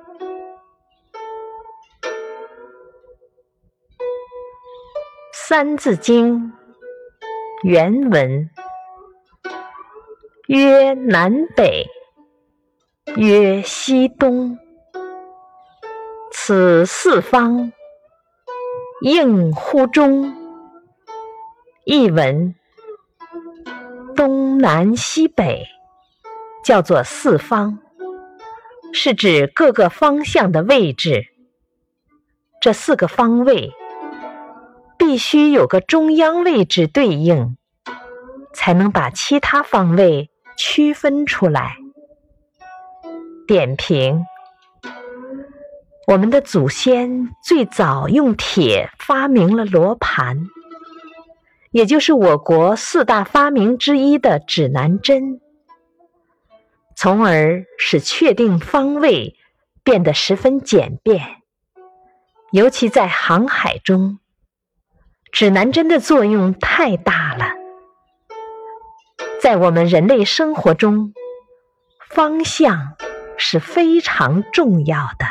《三字经》原文：曰南北，曰西东，此四方，应乎中。译文：东南西北叫做四方，是指各个方向的位置。这四个方位。必须有个中央位置对应，才能把其他方位区分出来。点评：我们的祖先最早用铁发明了罗盘，也就是我国四大发明之一的指南针，从而使确定方位变得十分简便，尤其在航海中。指南针的作用太大了，在我们人类生活中，方向是非常重要的。